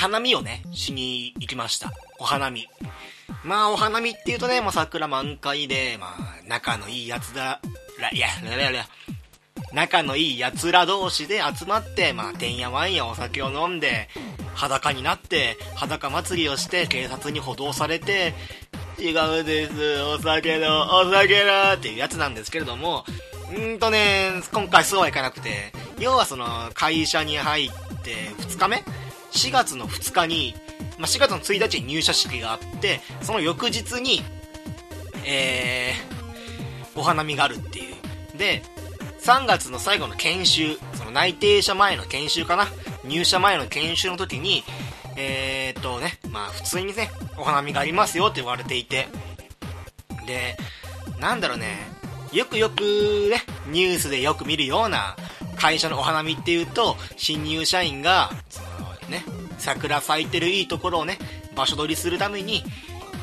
花見をね、しに行きました。お花見。まあ、お花見って言うとね、もう桜満開で、まあ、仲のいいやつだ、ら、いや、ららら、仲のいい奴ら同士で集まって、まあ、てんやわんやお酒を飲んで、裸になって、裸祭りをして、警察に補導されて、違うです、お酒の、お酒のっていうやつなんですけれども、んとね、今回そうはいかなくて、要はその、会社に入って2日目 ?4 月の2日に、まあ、4月の1日に入社式があって、その翌日に、えー、お花見があるっていう。で、3月の最後の研修、その内定者前の研修かな？入社前の研修の時に、えー、っとね、まあ普通にね、お花見がありますよって言われていて、で、なんだろうね、よくよくね、ニュースでよく見るような会社のお花見っていうと、新入社員が、そのね、桜咲いてるいいところをね、場所取りするために、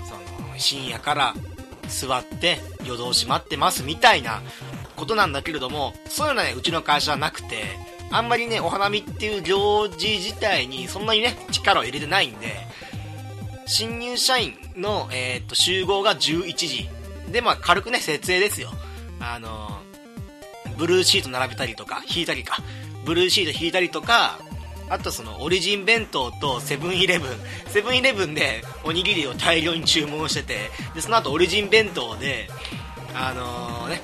その、深夜から座って夜通し待ってますみたいなことなんだけれども、そういうのはね、うちの会社はなくて、あんまりね、お花見っていう行事自体にそんなにね、力を入れてないんで、新入社員の、えー、っと、集合が11時。で、まあ、軽くね、設営ですよ。あのブルーシート並べたりとか、引いたりか。ブルーシート引いたりとか、あとそのオリジン弁当とセブンイレブン、セブンイレブンでおにぎりを大量に注文してて、で、その後オリジン弁当で、あのー、ね、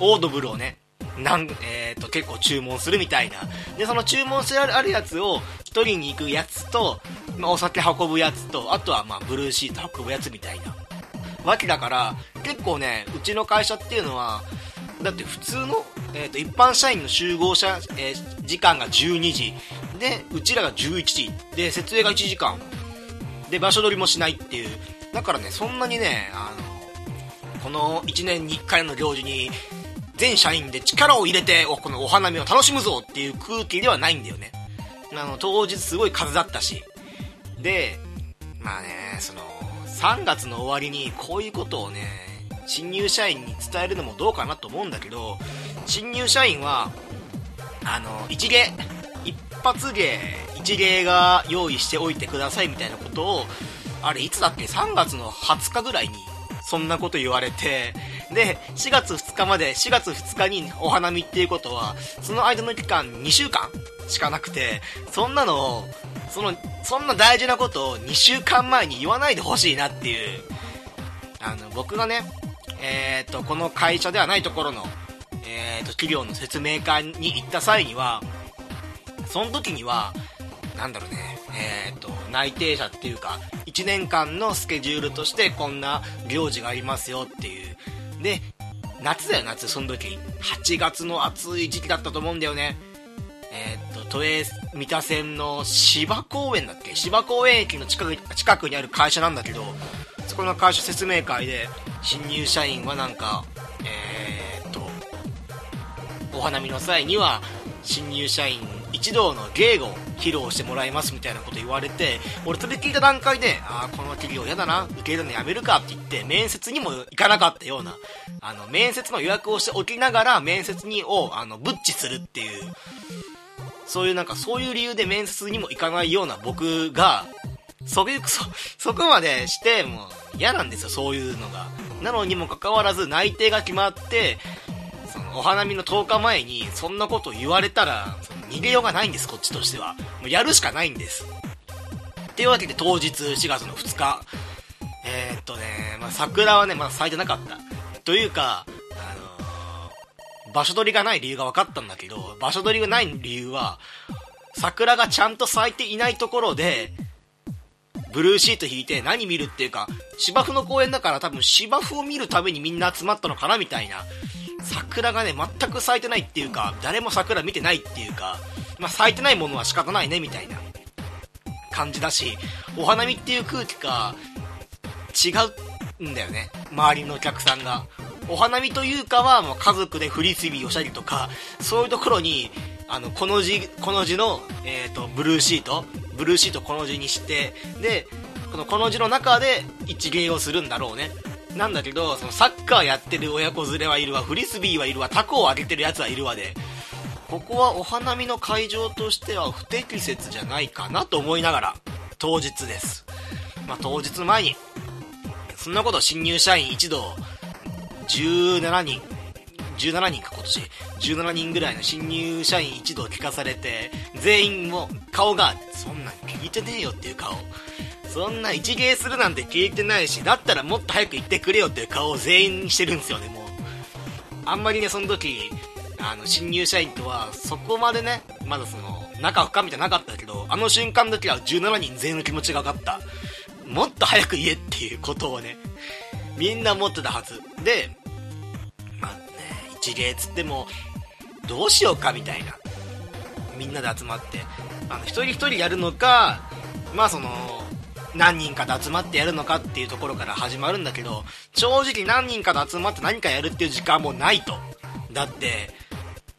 オードブルをね、なん、えー、と、結構注文するみたいな。で、その注文してあるやつを取りに行くやつと、まあ、お酒運ぶやつと、あとはまあ、ブルーシート運ぶやつみたいな。わけだから、結構ね、うちの会社っていうのは、だって普通の、えー、と、一般社員の集合者、えー、時間が12時。で、うちらが11時。で、設営が1時間。で、場所取りもしないっていう。だからね、そんなにね、あの、この1年に1回の行事に全社員で力を入れて、このお花見を楽しむぞっていう空気ではないんだよね。あの、当日すごい風だったし。で、まあね、その、3月の終わりにこういうことをね、新入社員に伝えるのもどうかなと思うんだけど、新入社員は、あの、一芸、一発芸、一芸が用意しておいてくださいみたいなことを、あれいつだっけ ?3 月の20日ぐらいに、そんなこと言われて、で、4月2日まで、4月2日にお花見っていうことは、その間の期間2週間しかなくて、そんなのを、その、そんな大事なことを2週間前に言わないでほしいなっていう、あの、僕がね、え、ー、と、この会社ではないところの、え、ー、と、企業の説明会に行った際には、その時には、なんだろうね、えっ、ー、と、内定者っていうか、1年間のスケジュールとしてこんな行事がありますよっていう、で、夏だよ、夏、その時。8月の暑い時期だったと思うんだよね。えー、っと、都営三田線の芝公園だっけ？芝公園駅の近く近くにある会社なんだけど、そこの会社説明会で、新入社員はなんか、えー、っと、お花見の際には、新入社員一同の芸を披露してもらいますみたいなこと言われて、俺それ聞いた段階で、ああ、この企業嫌だな、受け入れるのやめるかって言って、面接にも行かなかったような、あの、面接の予約をしておきながら、面接にを、あの、ブッチするっていう、そういうなんか、そういう理由で面接にも行かないような僕が、それ、そ、そこまでして、もう嫌なんですよ、そういうのが。なのにもかかわらず内定が決まって、そのお花見の10日前にそんなこと言われたら、逃げようがないんです、こっちとしては。もうやるしかないんです。っていうわけで当日4月の2日、えー、っとね、まあ、桜はね、まだ咲いてなかった。というか、あのー、場所取りがない理由が分かったんだけど、場所取りがない理由は、桜がちゃんと咲いていないところで、ブルーシート引いて何見るっていうか、芝生の公園だから多分芝生を見るためにみんな集まったのかなみたいな。桜がね、全く咲いてないっていうか、誰も桜見てないっていうか、まあ、咲いてないものは仕方ないね、みたいな感じだし、お花見っていう空気が違うんだよね、周りのお客さんが。お花見というかは、もう家族でフリスビーをしたりとか、そういうところに、あの、この字、この字の、えっ、ー、と、ブルーシート、ブルーシートこの字にして、で、このこの字の中で一芸をするんだろうね。なんだけど、そのサッカーやってる親子連れはいるわ、フリスビーはいるわ、タコをあげてるやつはいるわで、ここはお花見の会場としては不適切じゃないかなと思いながら、当日です。まあ、当日前に、そんなこと新入社員一同、17人、17人か今年、17人ぐらいの新入社員一同聞かされて、全員も顔が、そんなん聞いてねえよっていう顔。そんな一芸するなんて聞いてないし、だったらもっと早く言ってくれよっていう顔を全員してるんですよね、もう。あんまりね、その時、あの、新入社員とは、そこまでね、まだその、仲深みじゃなかったけど、あの瞬間だけは17人全員の気持ちが分かった。もっと早く言えっていうことをね、みんな思ってたはず。で、事例つっても、どうしようかみたいな。みんなで集まって、あの、一人一人やるのか、まあその、何人かで集まってやるのかっていうところから始まるんだけど、正直何人かで集まって何かやるっていう時間もないと。だって、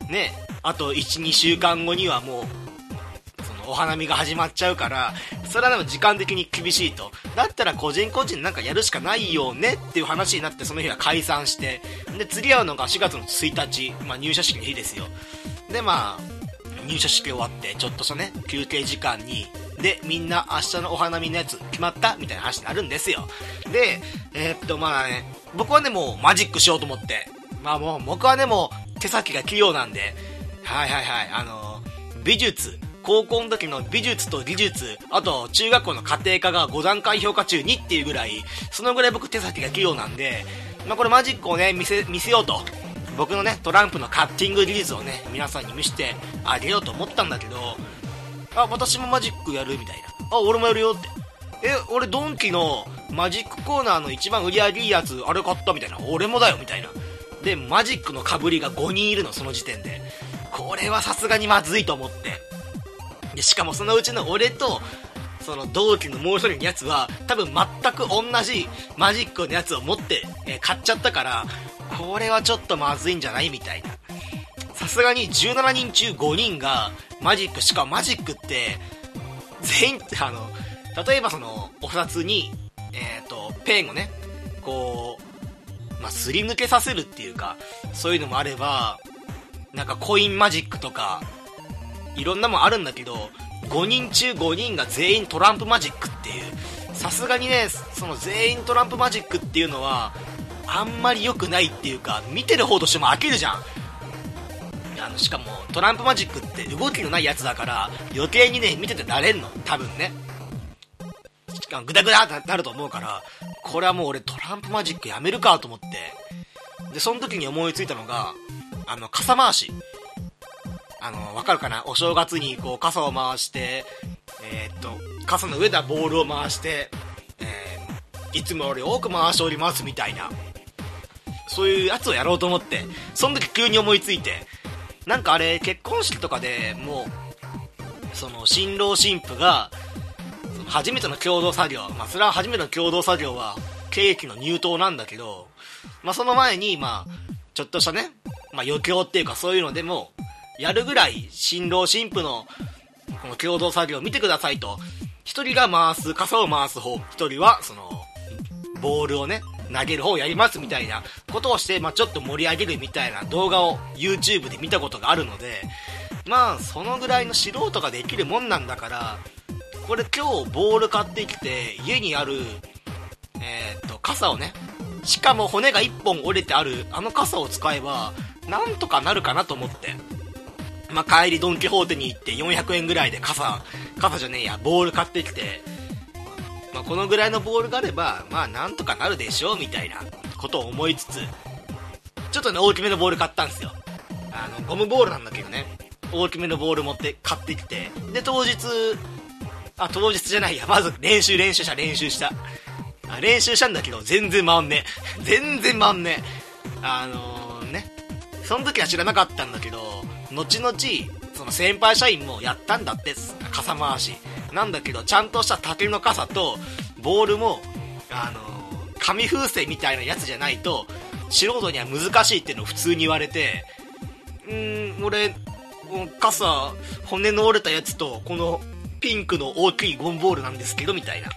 ね、あと1、2週間後にはもう、お花見が始まっちゃうから、それはでも時間的に厳しいと。だったら個人個人なんかやるしかないよねっていう話になってその日は解散して、で、次会うのが4月の1日、まあ入社式の日ですよ。で、まあ、入社式終わって、ちょっとしたね、休憩時間に、で、みんな明日のお花見のやつ決まったみたいな話になるんですよ。で、えー、っと、まあね、僕はね、もうマジックしようと思って、まあもう僕はね、もう手先が器用なんで、はいはいはい、あの美術、高校の時の美術と技術、あと中学校の家庭科が5段階評価中2っていうぐらい、そのぐらい僕手先が器用なんで、まあこれマジックをね、見せ、見せようと。僕のね、トランプのカッティング技術をね、皆さんに見せてあげようと思ったんだけど、あ、私もマジックやるみたいな。あ、俺もやるよって。え、俺ドンキのマジックコーナーの一番売り上げいいやつ、あれ買ったみたいな。俺もだよみたいな。で、マジックのかぶりが5人いるの、その時点で。これはさすがにまずいと思って。で、しかもそのうちの俺と、その同期のもう一人のやつは、多分全く同じマジックのやつを持って、えー、買っちゃったから、これはちょっとまずいんじゃないみたいな。さすがに17人中5人がマジック、しかもマジックって、全員、あの、例えばその、お札に、えっ、ー、と、ペンをね、こう、まあ、すり抜けさせるっていうか、そういうのもあれば、なんかコインマジックとか、いろんなもんあるんだけど、5人中5人が全員トランプマジックっていう、さすがにね、その全員トランプマジックっていうのは、あんまり良くないっていうか、見てる方としても飽きるじゃん。あの、しかも、トランプマジックって動きのないやつだから、余計にね、見てて慣れんの。多分ね。グダグダってなると思うから、これはもう俺トランプマジックやめるかと思って、で、その時に思いついたのが、あの、傘回し。あの、わかるかな？お正月にこう傘を回して、えー、っと、傘の上ではボールを回して、えー、いつもより多く回しておりますみたいな、そういうやつをやろうと思って、その時急に思いついて、なんかあれ、結婚式とかでもう、その、新郎新婦が、初めての共同作業、まあ、それは初めての共同作業は、ケーキの入刀なんだけど、まあ、その前に、まあ、ちょっとしたね、まあ、余興っていうかそういうのでも、やるぐらい、新郎新婦の、この共同作業を見てくださいと、一人が回す、傘を回す方、一人は、その、ボールをね、投げる方をやりますみたいなことをして、まあ、ちょっと盛り上げるみたいな動画を YouTube で見たことがあるので、まあ、そのぐらいの素人ができるもんなんだから、これ今日ボール買ってきて、家にある、えー、っと、傘をね、しかも骨が1本折れてある、あの傘を使えば、なんとかなるかなと思って。まあ、帰りドンキホーテに行って400円ぐらいで傘、傘じゃねえや、ボール買ってきて、まあ、このぐらいのボールがあれば、まあ、なんとかなるでしょう、みたいなことを思いつつ、ちょっとね、大きめのボール買ったんですよ。あの、ゴムボールなんだけどね、大きめのボール持って買ってきて、で、当日、あ、当日じゃないや。まず練習練習した、練習した。あ練習したんだけど、全然回んねえ。全然回んねえ。あのー、ね。その時は知らなかったんだけど、後々、その先輩社員もやったんだって、傘回し。なんだけど、ちゃんとした竹の傘と、ボールも、あの、紙風船みたいなやつじゃないと、素人には難しいっていうのを普通に言われて、うーん、俺、傘、骨の折れたやつと、このピンクの大きいゴンボールなんですけど、みたいな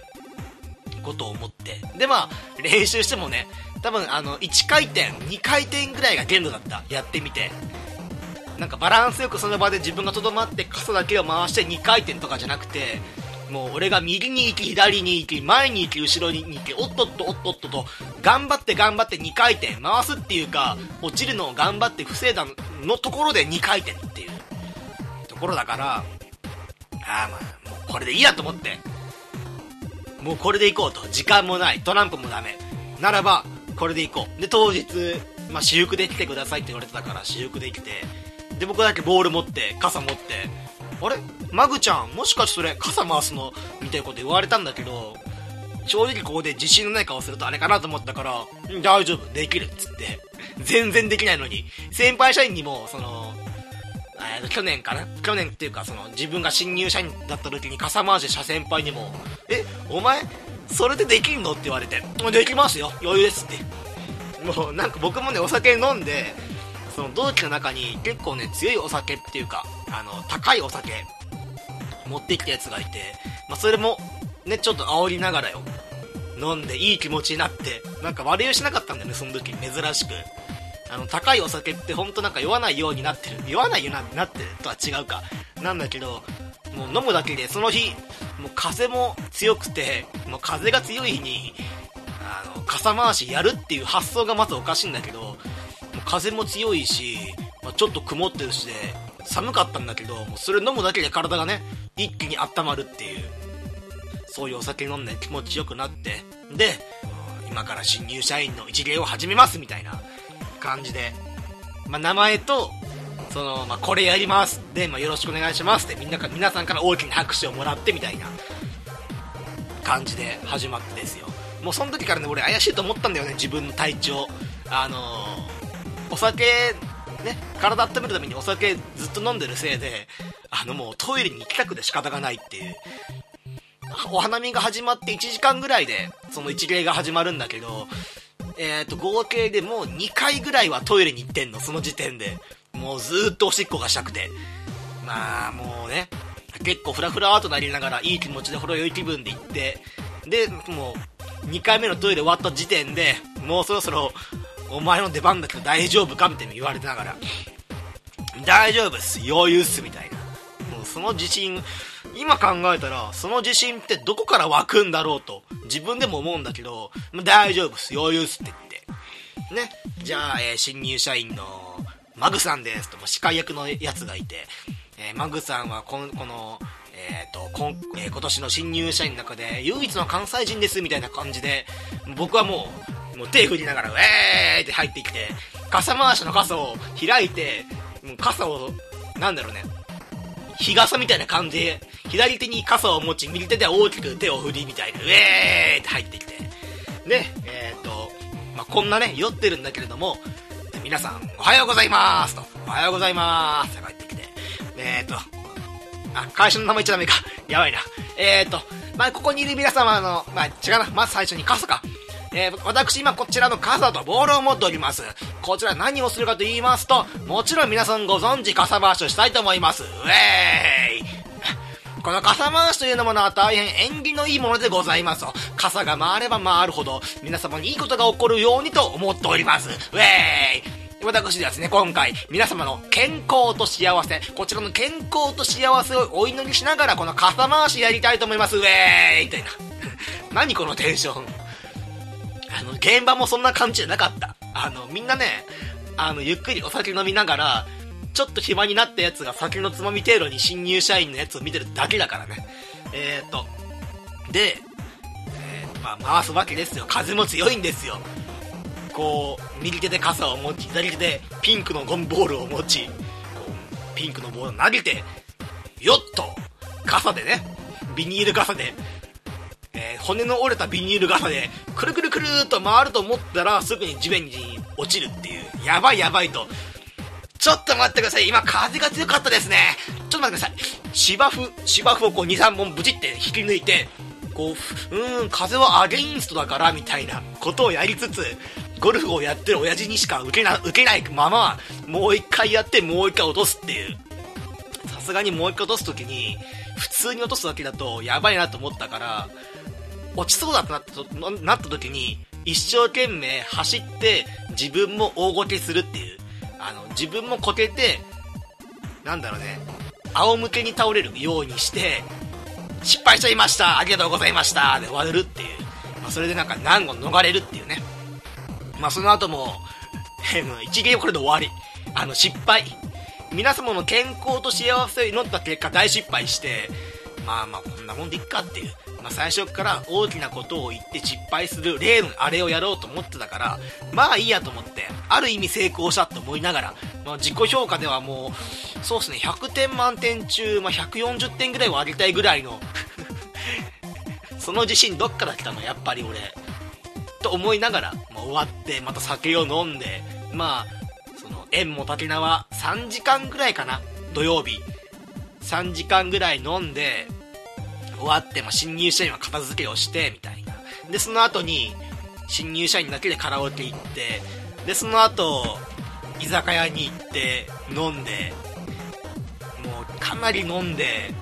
ことを思って。で、まあ、練習してもね、多分、あの、1回転、2回転ぐらいが限度だった。やってみて。なんかバランスよくその場で自分がとどまって傘だけを回して2回転とかじゃなくてもう俺が右に行き左に行き前に行き後ろに行きおっとっとおっとっとと頑張って頑張って2回転回すっていうか落ちるのを頑張って防いだのところで2回転っていうところだからああまあもうこれでいいやと思って。もうこれで行こうと。時間もない。トランプもダメ。ならばこれで行こう。で当日、まあ、私服で来てくださいって言われてたから私服で来てで僕だけボール持って傘持って。あれ？マグちゃんもしかしてそれ傘回すの？みたいなこと言われたんだけど正直ここで自信のない顔するとあれかなと思ったから大丈夫できるっつって。全然できないのに。先輩社員にもそのえ、去年かな？去年っていうかその自分が新入社員だった時に傘回しした先輩にも「えお前それでできんの?」って言われて「できますよ。余裕です」って。もうなんか僕もねお酒飲んでその同期の中に結構ね強いお酒っていうかあの高いお酒持ってきたやつがいて、まあ、それもねちょっと煽りながらよ飲んでいい気持ちになってなんか悪酔いしなかったんだよねその時珍しく。あの高いお酒ってほんとなんか酔わないようになってる。酔わないようになってるとは違うか。なんだけどもう飲むだけでその日もう風も強くてもう風が強い日にあの傘回しやるっていう発想がまずおかしいんだけど風も強いし、まあ、ちょっと曇ってるしで寒かったんだけどもうそれ飲むだけで体がね一気に温まるっていうそういうお酒飲んで気持ちよくなってで今から新入社員の一芸を始めますみたいな感じで、まあ、名前と、その、まあ、これやりますで、まあ、よろしくお願いしますってみんなか、皆さんから大きな拍手をもらってみたいな感じで始まってですよ。もうその時からね、俺怪しいと思ったんだよね、自分の体調。あのー、お酒、ね、体温めるためにお酒ずっと飲んでるせいで、あのもうトイレに行きたくて仕方がないっていう。お花見が始まって1時間ぐらいで、その一芸が始まるんだけど、えっ、ー、と、合計でもう2回ぐらいはトイレに行ってんの、その時点で。もうずっとおしっこがしたくて。まあ、もうね、結構フラフラーとなりながら、いい気持ちでほろ酔い気分で行って、で、もう、2回目のトイレ終わった時点で、もうそろそろ、お前の出番だけど大丈夫かみたいに言われてながら、大丈夫っす、余裕っす、みたいな。もうその自信、今考えたら、その自信ってどこから湧くんだろうと、自分でも思うんだけど、大丈夫っす、余裕っすって言って。ね。じゃあ、えー、新入社員の、マグさんですと、司会役のやつがいて、えー、マグさんはこの、この、え、ー、と、こん、えー、今年の新入社員の中で唯一の関西人ですみたいな感じで、僕はもう、もう手振りながら、ウェーって入ってきて、傘回しの傘を開いて、もう傘を、なんだろうね、日傘みたいな感じで、左手に傘を持ち、右手では大きく手を振りみたいな、ウェーって入ってきて。で、えっ、ー、と、まあ、こんなね、酔ってるんだけれども、皆さん、おはようございますと、おはようございますって帰ってきて、えっ、ー、と、あ、会社の名前言っちゃダメか。やばいな。えっ、ー、と、まあ、ここにいる皆様の、まあ、違うな。まず最初に傘か。えー、私今こちらの傘とボールを持っております。こちら何をするかと言いますと、もちろん皆さんご存知傘回しをしたいと思います。ウェーイ この傘回しというのものは大変縁起のいいものでございます。傘が回れば回るほど皆様にいいことが起こるようにと思っております。ウェーイ私ですね、今回、皆様の健康と幸せ、こちらの健康と幸せをお祈りしながら、この傘回しやりたいと思います。ウェーイみたいな。何このテンション。あの、現場もそんな感じじゃなかった。あの、みんなね、あの、ゆっくりお酒飲みながら、ちょっと暇になったやつが酒のつまみ程度に新入社員のやつを見てるだけだからね。えーと、で、えー、まあ、回すわけですよ。風も強いんですよ。こう、右手で傘を持ち、左手でピンクのゴムボールを持ち、こう、ピンクのボールを投げて、よっと、傘でね、ビニール傘でえー、骨の折れたビニール傘で、くるくるくるっと回ると思ったら、すぐに地面に落ちるっていう、やばいやばいと。ちょっと待ってください。今、風が強かったですね。ちょっと待ってください。芝生、芝生をこう2、3本ブチって引き抜いて、こう、うーん、風はアゲインストだから、みたいなことをやりつつ、ゴルフをやってる親父にしか受けな、受けないまま、もう一回やって、もう一回落とすっていう。さすがにもう一回落とすときに、普通に落とすだけだと、やばいなと思ったから、落ちそうだってなったなった時に、一生懸命走って自分も大ごけするっていう。あの、自分もこけて、なんだろうね、仰向けに倒れるようにして、失敗しちゃいましたありがとうございましたで終わるっていう。まあ、それでなんか難を逃れるっていうね。まあ、その後も、一芸これで終わり。あの、失敗。皆様の健康と幸せを祈った結果大失敗して、まあまあこんなもんでいっかっていう。まあ、最初から大きなことを言って失敗する例のあれをやろうと思ってたから、まあいいやと思って、ある意味成功したと思いながら、まあ、自己評価ではもう、そうですね、100点満点中、まあ、140点ぐらいを上げたいぐらいの その自信どっから来たのやっぱり俺。と思いながら、まあ、終わって、また酒を飲んで、まあ、その、縁も竹縄3時間ぐらいかな、土曜日。3時間ぐらい飲んで、終わって、まあ、新入社員は片付けをして、みたいな。で、その後に、新入社員だけでカラオケ行って、で、その後、居酒屋に行って、飲んで、もう、かなり飲んで、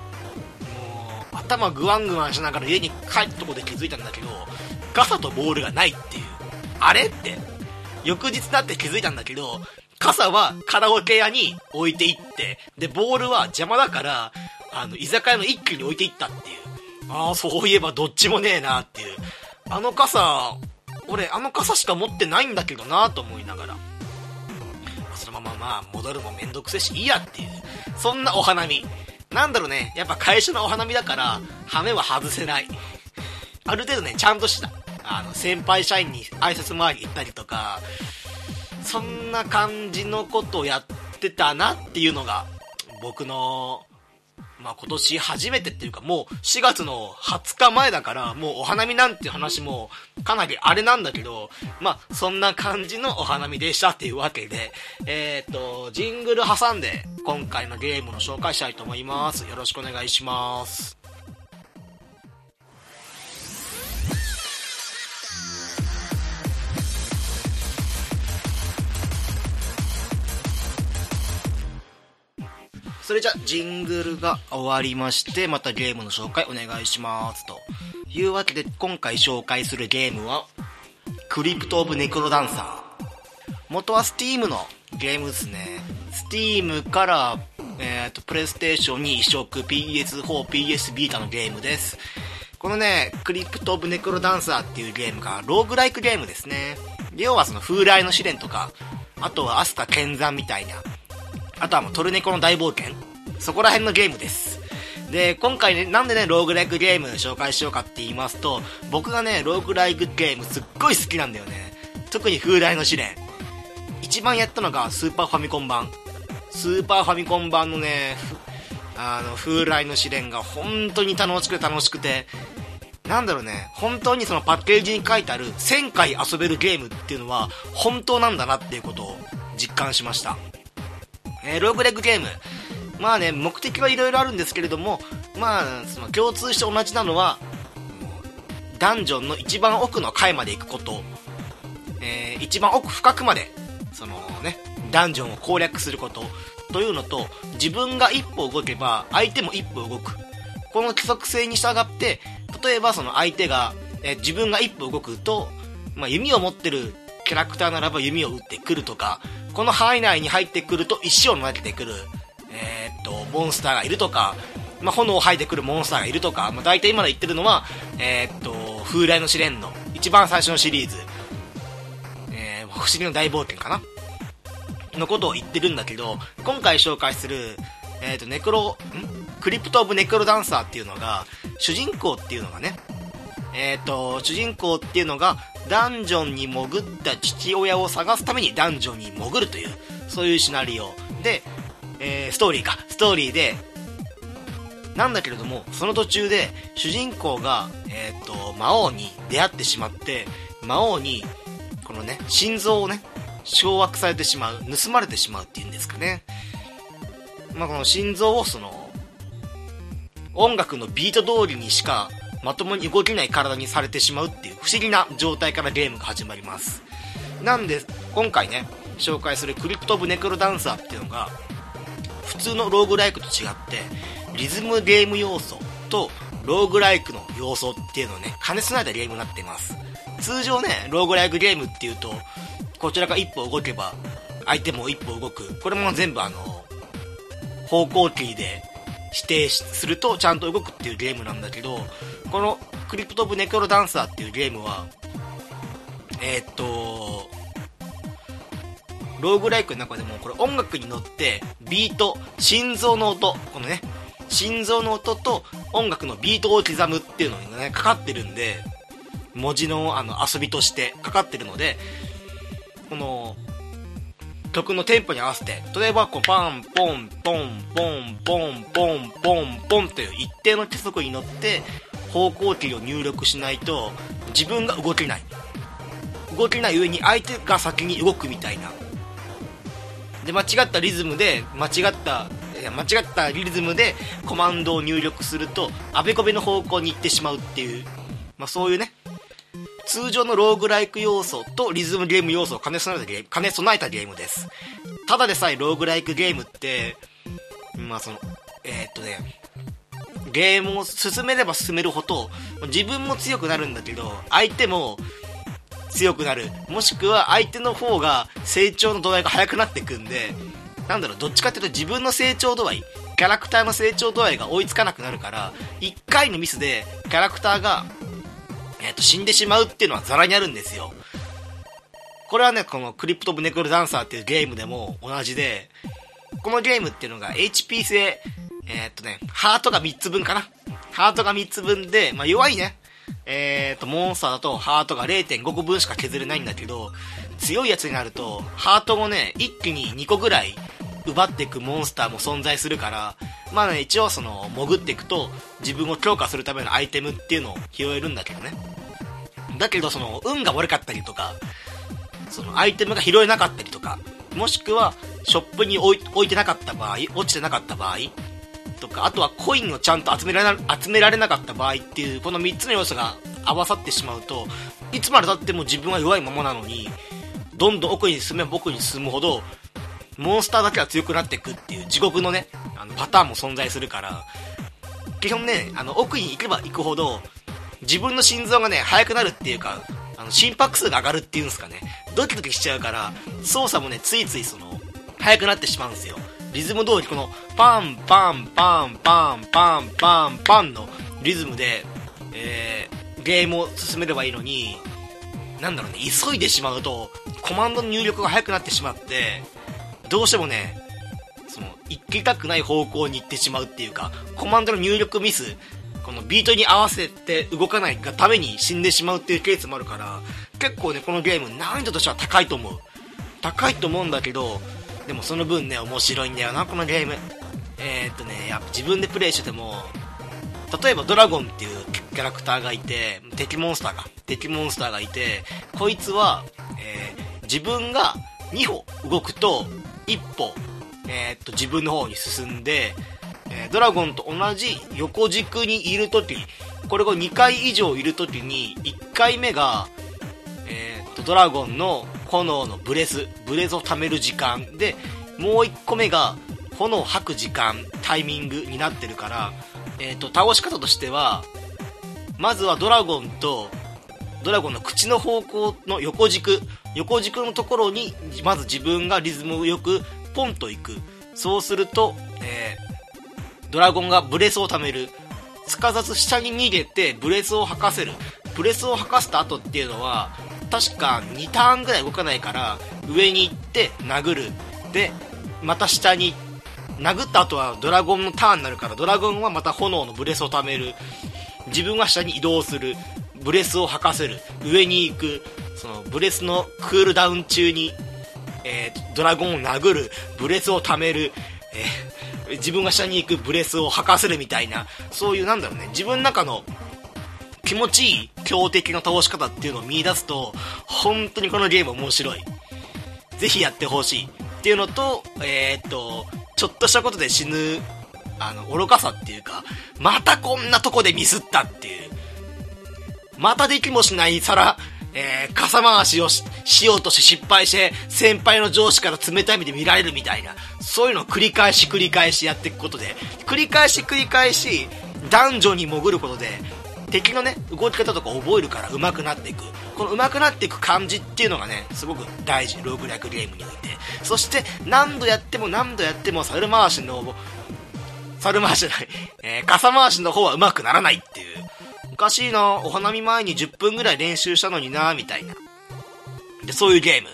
もう、頭グワングワンしながら家に帰ったとこで気づいたんだけど、傘とボールがないっていう。あれ？って。翌日だって気づいたんだけど、傘はカラオケ屋に置いていって、で、ボールは邪魔だから、あの、居酒屋の一気に置いていったっていう。ああ、そういえばどっちもねえなっていう。あの傘、俺、あの傘しか持ってないんだけどなと思いながら。そのまままあ、戻るもめんどくせえし、いいやっていう。そんなお花見。なんだろうね、やっぱ会社のお花見だから、羽目は外せない。ある程度ね、ちゃんとした。あの、先輩社員に挨拶回り行ったりとか、そんな感じのことをやってたなっていうのが、僕のまあ、今年初めてっていうかもう4月の20日前だからもうお花見なんて話もかなりあれなんだけど、まあ、そんな感じのお花見でしたっていうわけで、えっ、と、ジングル挟んで今回のゲームの紹介したいと思います。よろしくお願いします。それじゃ、ジングルが終わりまして、またゲームの紹介お願いします。というわけで、今回紹介するゲームは、クリプト・オブ・ネクロダンサー。元は Steam のゲームですね。Steam から、えっ、ー、と、プレイステーションに移植 PS4、PS ビータのゲームです。このね、クリプト・オブ・ネクロダンサーっていうゲームが、ローグライクゲームですね。要はその風来の試練とか、あとはアスカ剣山みたいな、あとはもうトルネコの大冒険。そこら辺のゲームです。で、今回ね、なんでね、ローグライクゲーム紹介しようかって言いますと、僕がね、ローグライクゲームすっごい好きなんだよね。特に風来の試練。一番やったのがスーパーファミコン版。スーパーファミコン版のね、あの、風来の試練が本当に楽しくて楽しくて、なんだろうね、本当にそのパッケージに書いてある1000回遊べるゲームっていうのは本当なんだなっていうことを実感しました。えー、ローグレッグゲーム。まあね、目的はいろいろあるんですけれども、まあ、その共通して同じなのは、ダンジョンの一番奥の階まで行くこと、えー、一番奥深くまで、そのね、ダンジョンを攻略すること、というのと、自分が一歩動けば、相手も一歩動く。この規則性に従って、例えばその相手が、えー、自分が一歩動くと、まあ、弓を持ってるキャラクターならば弓を撃ってくるとか、この範囲内に入ってくると石を投げてくる、えー、っと、モンスターがいるとか、まあ、炎を吐いてくるモンスターがいるとか、まあ、大体今で言ってるのは、えー、っと、風来の試練の一番最初のシリーズ、えー、不思議の大冒険かな？のことを言ってるんだけど、今回紹介する、えっ、と、ネクロ、ん？クリプト・オブ・ネクロダンサーっていうのが、主人公っていうのがね、えっ、と、主人公っていうのが、ダンジョンに潜った父親を探すためにダンジョンに潜るという、そういうシナリオで、えー、ストーリーか、ストーリーで、なんだけれども、その途中で、主人公が、えっ、ー、と、魔王に出会ってしまって、魔王に、このね、心臓をね、掌握されてしまう、盗まれてしまうっていうんですかね。まあ、この心臓をその、音楽のビート通りにしかまともに動けない体にされてしまうっていう不思議な状態からゲームが始まります。なんで今回ね紹介するクリプト・オブ・ネクロダンサーっていうのが普通のローグライクと違ってリズムゲーム要素とローグライクの要素っていうのをね兼ね備えたゲームになっています。通常ねローグライクゲームっていうとこちらが一歩動けば相手も一歩動く。これも全部あの方向キーで指定するとちゃんと動くっていうゲームなんだけど、このクリプト・オブ・ネクロダンサーっていうゲームは、えー、っと、ローグライクの中でもこれ音楽に乗ってビート、心臓の音、このね、心臓の音と音楽のビートを刻むっていうのがね、かかってるんで、文字のあの遊びとしてかかってるので、この曲のテンポに合わせて、例えばこうパン、ポン、ポン、ポン、ポン、ポン、ポン、ポンという一定の規則に乗って方向キーを入力しないと自分が動けない。動けない上に相手が先に動くみたいな。で、間違ったリズムで、間違ったいや、間違ったリズムでコマンドを入力すると、あべこべの方向に行ってしまうっていう、まあそういうね、通常のローグライク要素とリズムゲーム要素を兼ね備えたゲーム、兼ね備えたゲームです。ただでさえローグライクゲームって、まあその、えー、っとね、ゲームを進めれば進めるほど、自分も強くなるんだけど、相手も強くなる。もしくは相手の方が成長の度合いが速くなっていくんで、なんだろう、どっちかっていうと自分の成長度合い、キャラクターの成長度合いが追いつかなくなるから、1回のミスでキャラクターがえっ、ー、と、死んでしまうっていうのはザラにあるんですよ。これはね、このクリプト・ブ・ネクル・ダンサーっていうゲームでも同じで、このゲームっていうのが HP 制、えー、っとね、ハートが3つ分かな。ハートが3つ分で、まあ、弱いね。えー、っと、モンスターだとハートが0.5個分しか削れないんだけど、強いやつになると、ハートをね、一気に2個ぐらい奪っていくモンスターも存在するから、まあね、一応その、潜っていくと、自分を強化するためのアイテムっていうのを拾えるんだけどね。だけど、その、運が悪かったりとか、その、アイテムが拾えなかったりとか、もしくは、ショップに置いてなかった場合、落ちてなかった場合、とか、あとはコインをちゃんと集められ集められなかった場合っていう、この3つの要素が合わさってしまうと、いつまでたっても自分は弱いままなのに、どんどん奥に進めば僕に進むほど、モンスターだけは強くなっていくっていう地獄のね、あのパターンも存在するから、基本ね、あの、奥に行けば行くほど、自分の心臓がね、速くなるっていうか、あの、心拍数が上がるっていうんですかね、ドキドキしちゃうから、操作もね、ついついその、速くなってしまうんですよ。リズム通りこの、パン、パン、パン、パン、パン、パン、パンのリズムで、えー、ゲームを進めればいいのに、なんだろうね、急いでしまうと、コマンドの入力が速くなってしまって、どうしてもね、その、行きたくない方向に行ってしまうっていうか、コマンドの入力ミス、このビートに合わせて動かないがために死んでしまうっていうケースもあるから、結構ね、このゲーム難易度としては高いと思う。高いと思うんだけど、でもその分ね、面白いんだよな、このゲーム。えー、っとね、やっぱ自分でプレイしてても、例えばドラゴンっていうキャラクターがいて、敵モンスターが、敵モンスターがいて、こいつは、えー、自分が2歩動くと、一歩、えー、っと、自分の方に進んで、えー、ドラゴンと同じ横軸にいるとき、これが2回以上いるときに、1回目が、えー、っと、ドラゴンの炎のブレス、ブレスを貯める時間で、もう1個目が、炎を吐く時間、タイミングになってるから、えっと、倒し方としては、まずはドラゴンと、ドラゴンの口の方向の横軸、横軸のところに、まず自分がリズムよくポンと行く。そうすると、えー、ドラゴンがブレスを貯める。すかさず下に逃げてブレスを吐かせる。ブレスを吐かせた後っていうのは、確か2ターンぐらい動かないから、上に行って殴る。で、また下に、殴った後はドラゴンのターンになるから、ドラゴンはまた炎のブレスを貯める。自分は下に移動する。ブレスを吐かせる。上に行く。そのブレスのクールダウン中に、えー、ドラゴンを殴る、ブレスを貯める、えー、自分が下に行くブレスを吐かせるみたいな、そういうなんだろうね、自分の中の気持ちいい強敵の倒し方っていうのを見出すと、本当にこのゲーム面白い。ぜひやってほしい。っていうのと、えー、っと、ちょっとしたことで死ぬ、あの、愚かさっていうか、またこんなとこでミスったっていう。またできもしない皿、えー、傘回しをしようとして失敗して、先輩の上司から冷たい目で見られるみたいな、そういうのを繰り返し繰り返しやっていくことで、繰り返し繰り返し、男女に潜ることで、敵のね動き方とか覚えるから上手くなっていく。この上手くなっていく感じっていうのがねすごく大事ローグライクゲームにおいて。そして何度やっても何度やっても猿回しの猿回しじゃない、えー、傘回しの方は上手くならないっていう。おかしいなお花見前に10分ぐらい練習したのになみたいな。でそういうゲーム。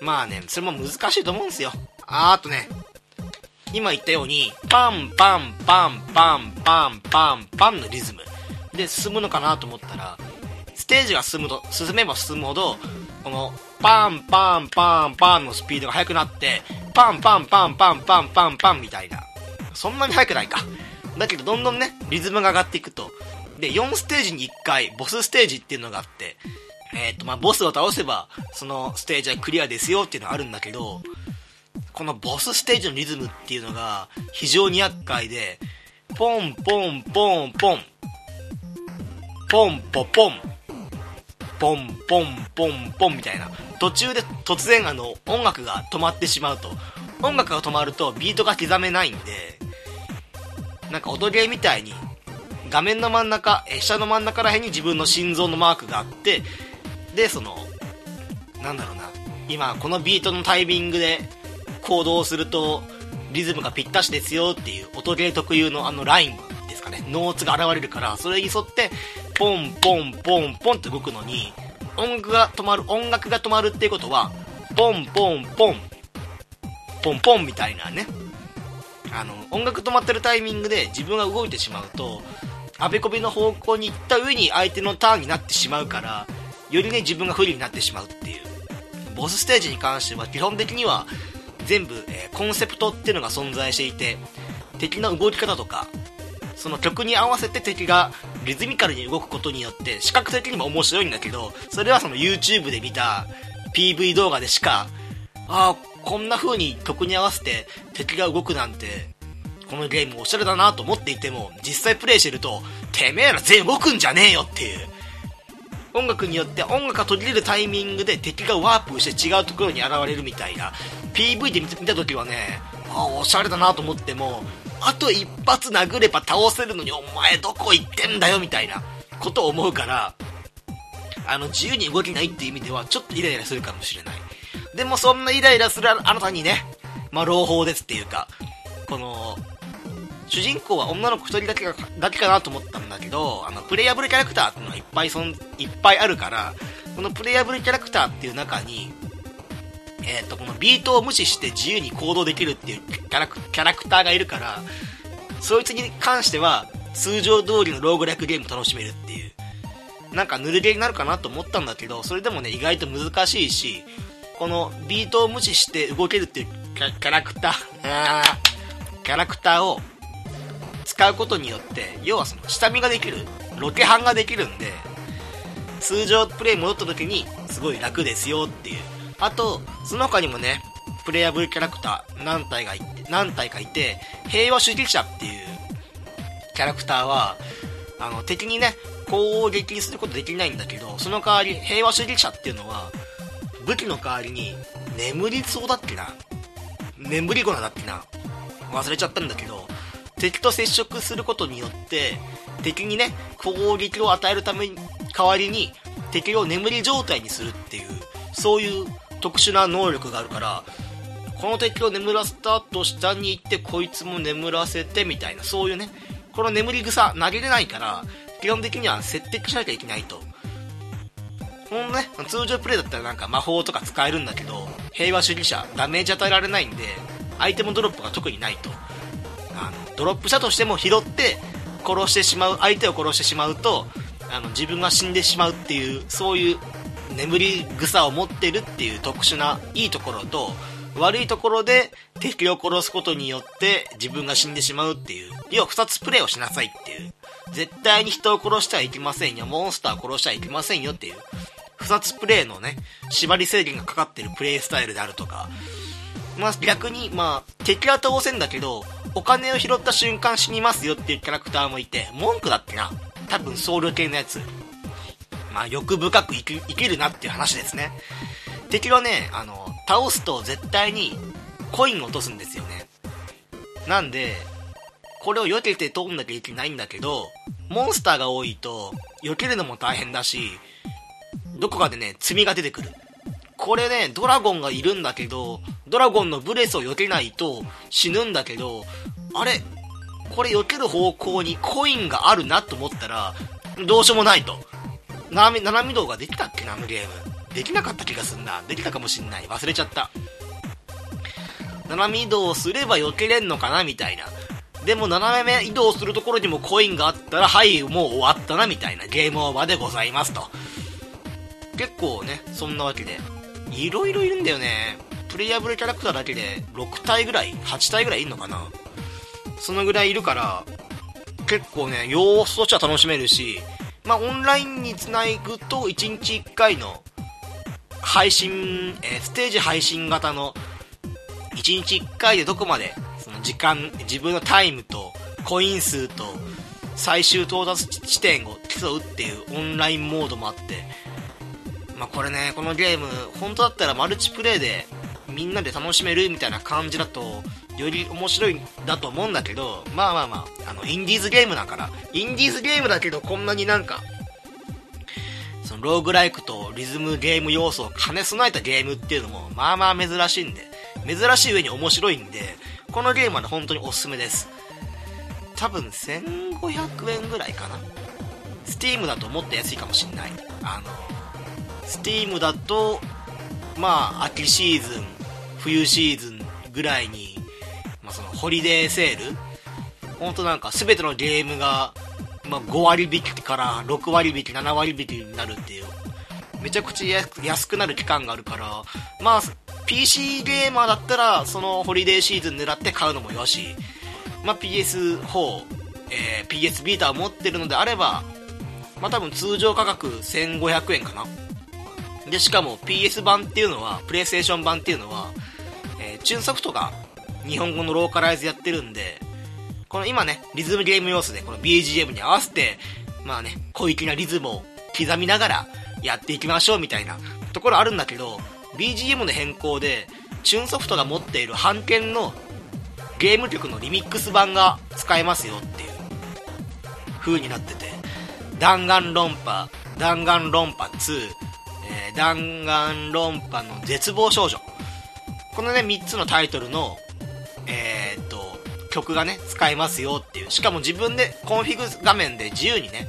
まあねそれも難しいと思うんですよ。ああとね今言ったようにパンパンパンパンパンパンパンのリズム。で進むのかなと思ったらステージが進むと進めば進むほどこのパンパンパンパンのスピードが速くなってパンパンパンパンパンパンパンみたいな。そんなに速くないか。だけどどんどんねリズムが上がっていくと。で4ステージに1回ボスステージっていうのがあってえっ、ー、とまあボスを倒せばそのステージはクリアですよっていうのがあるんだけどこのボスステージのリズムっていうのが非常に厄介でポンポンポンポン。ポンポポン。ポンポンポンポンみたいな。途中で突然あの音楽が止まってしまうと。音楽が止まるとビートが刻めないんでなんか踊りみたいに画面の真ん中え下の真ん中らへんに自分の心臓のマークがあってでそのなんだろうな。今このビートのタイミングで行動するとリズムがぴったしですよっていう音ゲー特有のあのラインですねノーツが現れるからそれに沿ってポンポンポンポンって動くのに音楽が止まる音楽が止まるっていうことはポンポンポンポンポンみたいなね。あの音楽止まってるタイミングで自分が動いてしまうとあべこべの方向に行った上に相手のターンになってしまうからよりね自分が不利になってしまうっていう。ボスステージに関しては基本的には全部、えー、コンセプトっていうのが存在していて敵の動き方とかその曲に合わせて敵がリズミカルに動くことによって視覚的にも面白いんだけどそれはその YouTube で見た PV 動画でしかああこんな風に曲に合わせて敵が動くなんてこのゲームおしゃれだなと思っていても実際プレイしてるとてめえら全員動くんじゃねえよっていう。音楽によって音楽が途切れるタイミングで敵がワープして違うところに現れるみたいな。PV で見た時はねあおしゃれだなと思ってもあと一発殴れば倒せるのにお前どこ行ってんだよみたいなことを思うからあの自由に動けないっていう意味ではちょっとイライラするかもしれない。でもそんなイライラするあなたにねまあ朗報ですっていうかこの主人公は女の子1人だけがだけかなと思ったんだけどあのプレイヤブルキャラクターっていうのがいっぱいそんいっぱいあるからこのプレイヤブルキャラクターっていう中にえっ、ー、と、このビートを無視して自由に行動できるっていうキャラクキャラクターがいるから、そいつに関しては、通常通りのローグライクゲーム楽しめるっていう。なんかぬるゲーになるかなと思ったんだけど、それでもね、意外と難しいし、このビートを無視して動けるっていうキャラクター、キャラクターを使うことによって、要はその下見ができる、ロケハンができるんで、通常プレイ戻った時にすごい楽ですよっていうあと、その他にもね、プレイヤブルキャラクター何体がい、何体かいて、平和主義者っていうキャラクターは、あの、敵にね、攻撃することできないんだけど、その代わり、平和主義者っていうのは、武器の代わりに、眠りそうだっけな眠り粉だっけな忘れちゃったんだけど、敵と接触することによって、敵にね、攻撃を与えるために、代わりに、敵を眠り状態にするっていう、そういう特殊な能力があるからこの敵を眠らせた後下に行ってこいつも眠らせてみたいなそういうねこの眠り草投げれないから基本的には設定しなきゃいけないと。このね通常プレイだったらなんか魔法とか使えるんだけど平和主義者ダメージ与えられないんでアイテムドロップが特にないと。あのドロップしたとしても拾って殺してしまう相手を殺してしまうとあの自分が死んでしまうっていうそういう眠り草を持ってるっていう特殊ないいところと悪いところで敵を殺すことによって自分が死んでしまうっていう。要は2つプレイをしなさいっていう。絶対に人を殺してはいけませんよモンスターを殺してはいけませんよっていう。2つプレイのね縛り制限がかかってるプレイスタイルであるとか。まあ逆にまあ敵は倒せんだけどお金を拾った瞬間死にますよっていうキャラクターもいて文句だってな。多分僧侶系のやつ。まあ、欲深く生きるなっていう話ですね。敵はね、あの、倒すと絶対にコイン落とすんですよね。なんで、これを避けて通んなきゃいけないんだけど、モンスターが多いと、避けるのも大変だし、どこかでね、積みが出てくる。これね、ドラゴンがいるんだけど、ドラゴンのブレスを避けないと死ぬんだけど、あれこれ避ける方向にコインがあるなと思ったら、どうしようもないと。なみ、七海道ができたっけ？な、あのゲーム。できなかった気がすんな。できたかもしんない。忘れちゃった。斜め移動すれば避けれんのかな？みたいな。でも斜め移動するところにもコインがあったら、はい、もう終わったなみたいなゲームオーバーでございますと。結構ね、そんなわけで。いろいろいるんだよね。プレイヤブルキャラクターだけで6体ぐらい ?8 体ぐらいいんのかな？そのぐらいいるから、結構ね、様子としては楽しめるし、まあ、オンラインにつなぐと1日1回の配信、えー、ステージ配信型の1日1回でどこまでその時間自分のタイムとコイン数と最終到達地点を競うっていうオンラインモードもあってまあこれねこのゲーム本当だったらマルチプレイでみんなで楽しめるみたいな感じだとより面白いんだと思うんだけどまあまあまああのインディーズゲームだからインディーズゲームだけどこんなになんかそのローグライクとリズムゲーム要素を兼ね備えたゲームっていうのもまあまあ珍しいんで珍しい上に面白いんで、このゲームは、ね、本当におすすめです。多分1500円ぐらいかな。Steam だともっと安いかもしんない。あの、Steam だと、まあ、秋シーズン、冬シーズンぐらいに、まあ、その、ホリデーセール？ほんとなんか全てのゲームが、まあ、5割引きから6割引き、7割引きになるっていう、めちゃくちゃ安くなる期間があるから、まあ、PC ゲーマーだったら、そのホリデーシーズン狙って買うのもよし、まあ、PS4、えー、PS ビーター持ってるのであれば、まあ、多分通常価格1500円かな。で、しかも PS 版っていうのは、プレイステーション版っていうのは、えー、チューンソフトが日本語のローカライズやってるんで、この今ね、リズムゲーム要素で、この BGM に合わせて、まあね、小粋なリズムを刻みながらやっていきましょうみたいなところあるんだけど、BGM の変更でチューンソフトが持っている版権のゲーム曲のリミックス版が使えますよっていう風になってて弾丸論破弾丸論破2、えー、弾丸論破の絶望少女。このね3つのタイトルのえー、っと曲がね使えますよっていう。しかも自分でコンフィグ画面で自由にね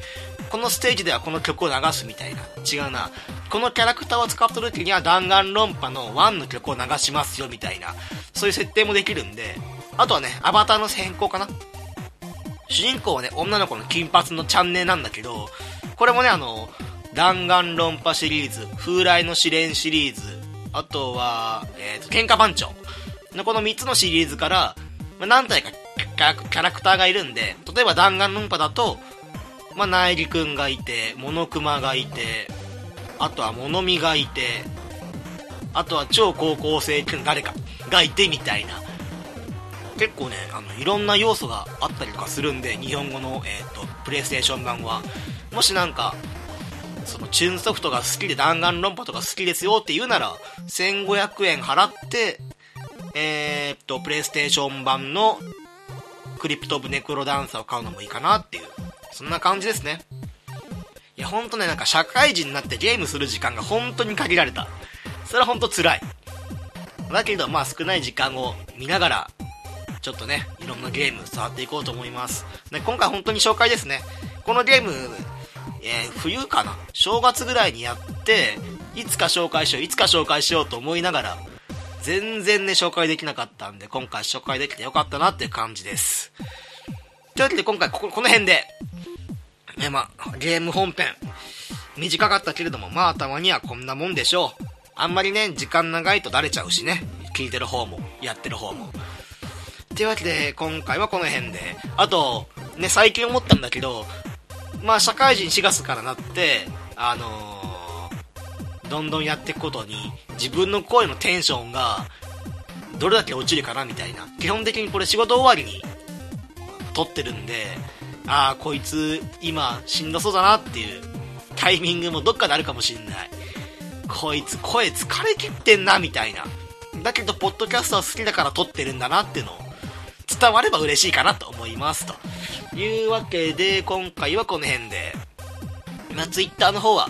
このステージではこの曲を流すみたいな。違うな。このキャラクターを使った時にはダンガンロンパの1の曲を流しますよみたいな。そういう設定もできるんで。あとはねアバターの変更かな。主人公はね女の子の金髪のチャンネーなんだけどこれもねあのダンガンロンパシリーズ風来のシレンシリーズあとは、えーと、喧嘩番長。この3つのシリーズから、ま、何体かキャラクターがいるんで例えば弾丸論破だとまあ、内里くんがいて、モノクマがいて、あとは物見がいて、あとは超高校生くん誰かがいてみたいな。結構ね、あの、いろんな要素があったりとかするんで、日本語の、えっ、ー、と、プレイステーション版は。もしなんか、その、チューンソフトが好きで弾丸論破とか好きですよって言うなら、1500円払って、えっ、と、プレイステーション版のクリプト・オブ・ネクロダンサーを買うのもいいかなっていうそんな感じですね。いや、ほんとね、なんか社会人になってゲームする時間が本当に限られた。それはほんと辛い。だけど、まあ少ない時間を見ながら、ちょっとね、いろんなゲーム触っていこうと思います。で、今回本当に紹介ですね。このゲーム、えー、冬かな？正月ぐらいにやって、いつか紹介しよう、いつか紹介しようと思いながら、全然ね、紹介できなかったんで、今回紹介できてよかったなっていう感じです。というわけで今回ここ、の辺で、ね、まあ、ゲーム本編、短かったけれども、まあ、たまにはこんなもんでしょう。あんまりね、時間長いとだれちゃうしね。聞いてる方も、やってる方も。というわけで、今回はこの辺で。あと、ね、最近思ったんだけど、まあ、社会人4月からなって、あのー、どんどんやっていくことに、自分の声のテンションが、どれだけ落ちるかなみたいな。基本的にこれ仕事終わりに撮ってるんで、ああ、こいつ今しんどそうだなっていうタイミングもどっかであるかもしんない。こいつ声疲れきってんなみたいな。だけど、ポッドキャストは好きだから撮ってるんだなっていうのを伝われば嬉しいかなと思います。というわけで、今回はこの辺で、まあ、ツイッターの方は、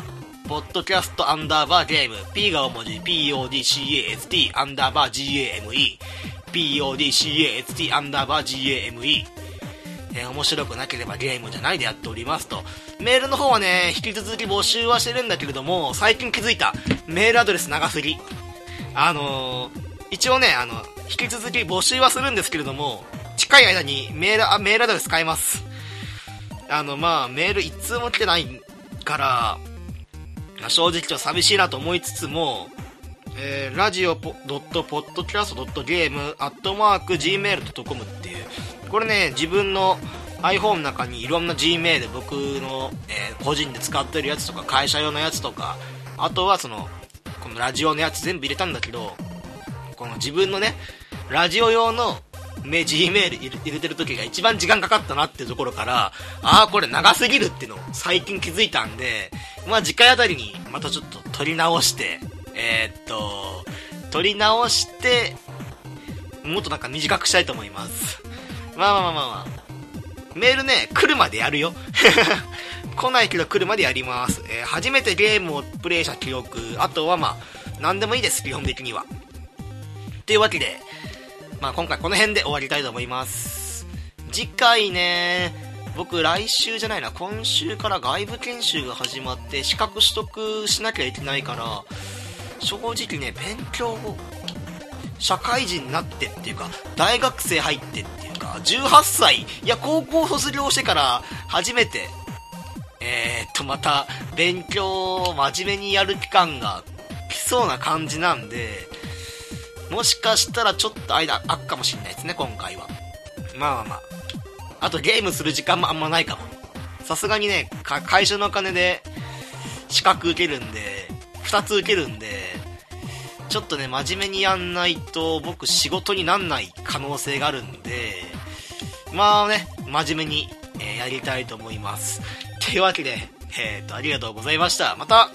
ポッドキャストアンダーバーゲーム、P が大文字、PODCAST アンダーバー GAME、PODCAST アンダーバー GAME、えー、面白くなければゲームじゃないでやっておりますと。メールの方はね、引き続き募集はしてるんだけれども、最近気づいた。メールアドレス長すぎ。あのー、一応ね、あの、引き続き募集はするんですけれども、近い間にメール、あ、メールアドレス変えます。あの、まあ、メール一通も来てないから、ま正直と寂しいなと思いつつも、えー、ラジオポドットポッドキャストドットゲームアットマーク gmail.com っていう、これね、自分の iPhone の中にいろんな Gmail で僕の、えー、個人で使ってるやつとか会社用のやつとか、あとはその、このラジオのやつ全部入れたんだけど、この自分のね、ラジオ用の Gmail 入れてる時が一番時間かかったなっていうところから、ああ、これ長すぎるっていうのを最近気づいたんで、まあ次回あたりにまたちょっと撮り直して、えー、っと、撮り直して、もっとなんか短くしたいと思います。まあまあまあまあまあ。メールね、来るまでやるよ。来ないけど来るまでやります。えー、初めてゲームをプレイした記憶、あとはまあ、何でもいいです、基本的には。というわけで、まあ今回この辺で終わりたいと思います。次回ね、僕来週じゃないな、今週から外部研修が始まって資格取得しなきゃいけないから、正直ね、勉強を、社会人になってっていうか、大学生入ってっていうか、18歳、いや、高校卒業してから初めて、えー、っと、また、勉強を真面目にやる期間が来そうな感じなんで、もしかしたらちょっと間空くかもしんないですね、今回は。まあまあまあ。あとゲームする時間もあんまないかも。さすがにね、会社のお金で資格受けるんで、2つ受けるんで、ちょっとね、真面目にやんないと僕仕事になんない可能性があるんで、まあね、真面目に、えー、やりたいと思います。というわけで、えー、っと、ありがとうございました。また、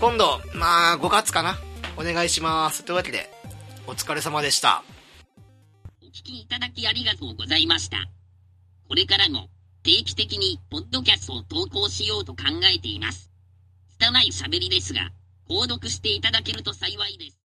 今度、まあ、5月かな。お願いします。というわけで、お疲れ様でした。お聞きいただきありがとうございました。これからも定期的にポッドキャストを投稿しようと考えています。拙い喋りですが、購読していただけると幸いです。